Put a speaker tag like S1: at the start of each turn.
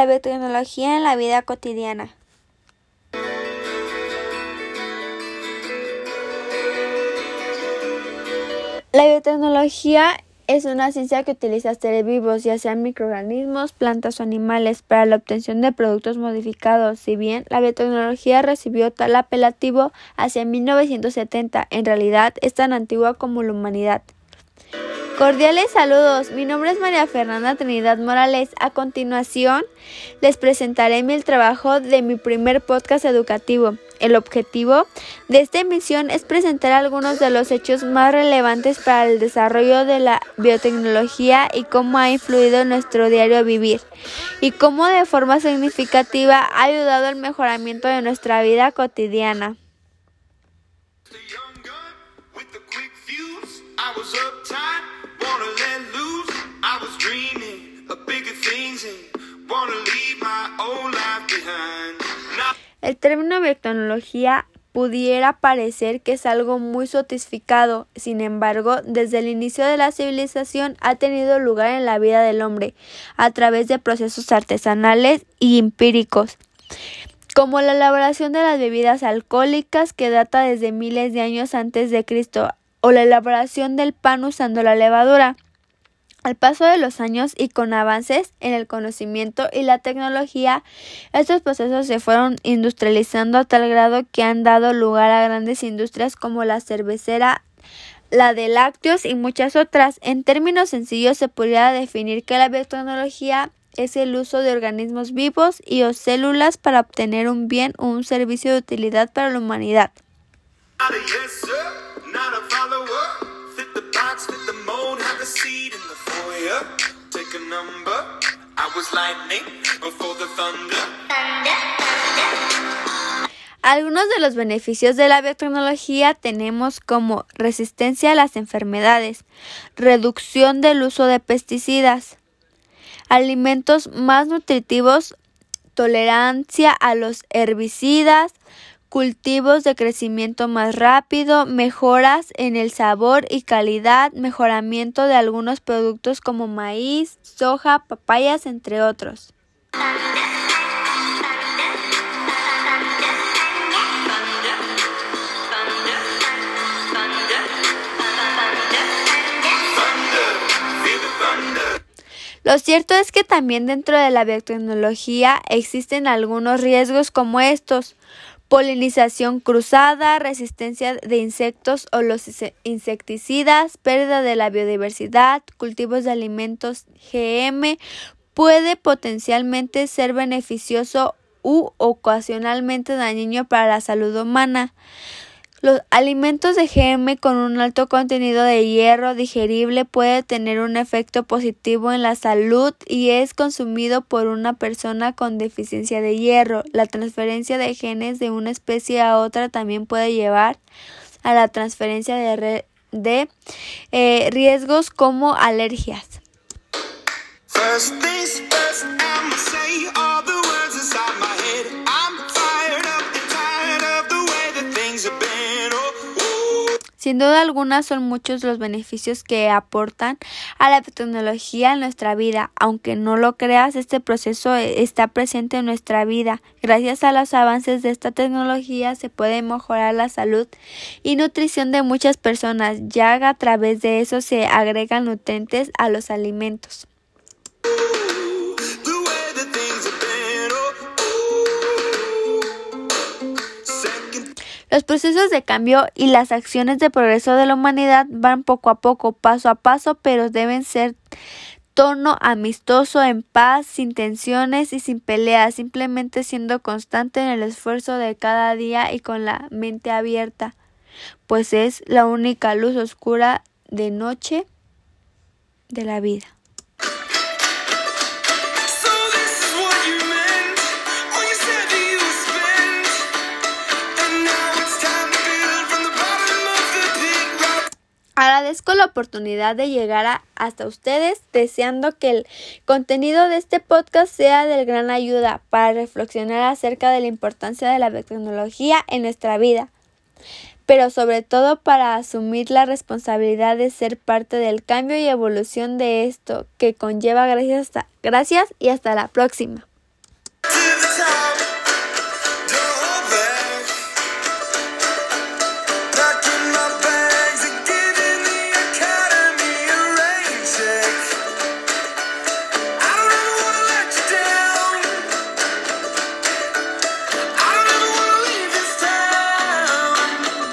S1: la biotecnología en la vida cotidiana. La biotecnología es una ciencia que utiliza seres vivos, ya sean microorganismos, plantas o animales, para la obtención de productos modificados. Si bien la biotecnología recibió tal apelativo hacia 1970, en realidad es tan antigua como la humanidad. Cordiales saludos, mi nombre es María Fernanda Trinidad Morales. A continuación les presentaré mi trabajo de mi primer podcast educativo. El objetivo de esta emisión es presentar algunos de los hechos más relevantes para el desarrollo de la biotecnología y cómo ha influido en nuestro diario vivir y cómo de forma significativa ha ayudado al mejoramiento de nuestra vida cotidiana. Término biotecnología pudiera parecer que es algo muy sofisticado, sin embargo, desde el inicio de la civilización ha tenido lugar en la vida del hombre a través de procesos artesanales y empíricos, como la elaboración de las bebidas alcohólicas que data desde miles de años antes de Cristo, o la elaboración del pan usando la levadura. Al paso de los años y con avances en el conocimiento y la tecnología, estos procesos se fueron industrializando a tal grado que han dado lugar a grandes industrias como la cervecera, la de lácteos y muchas otras. En términos sencillos se podría definir que la biotecnología es el uso de organismos vivos y o células para obtener un bien o un servicio de utilidad para la humanidad. Algunos de los beneficios de la biotecnología tenemos como resistencia a las enfermedades, reducción del uso de pesticidas, alimentos más nutritivos, tolerancia a los herbicidas, cultivos de crecimiento más rápido, mejoras en el sabor y calidad, mejoramiento de algunos productos como maíz, soja, papayas, entre otros. Lo cierto es que también dentro de la biotecnología existen algunos riesgos como estos polinización cruzada, resistencia de insectos o los insecticidas, pérdida de la biodiversidad, cultivos de alimentos GM, puede potencialmente ser beneficioso u ocasionalmente dañino para la salud humana. Los alimentos de GM con un alto contenido de hierro digerible puede tener un efecto positivo en la salud y es consumido por una persona con deficiencia de hierro. La transferencia de genes de una especie a otra también puede llevar a la transferencia de, eh, riesgos como alergias. Sin duda alguna son muchos los beneficios que aportan a la tecnología en nuestra vida. Aunque no lo creas, este proceso está presente en nuestra vida. Gracias a los avances de esta tecnología se puede mejorar la salud y nutrición de muchas personas, ya a través de eso se agregan nutrientes a los alimentos. Los procesos de cambio y las acciones de progreso de la humanidad van poco a poco, paso a paso, pero deben ser tono amistoso, en paz, sin tensiones y sin peleas, simplemente siendo constante en el esfuerzo de cada día y con la mente abierta, pues es la única luz oscura de noche de la vida. La oportunidad de llegar hasta ustedes, deseando que el contenido de este podcast sea de gran ayuda para reflexionar acerca de la importancia de la tecnología en nuestra vida, pero sobre todo para asumir la responsabilidad de ser parte del cambio y evolución de esto que conlleva gracias, gracias y hasta la próxima.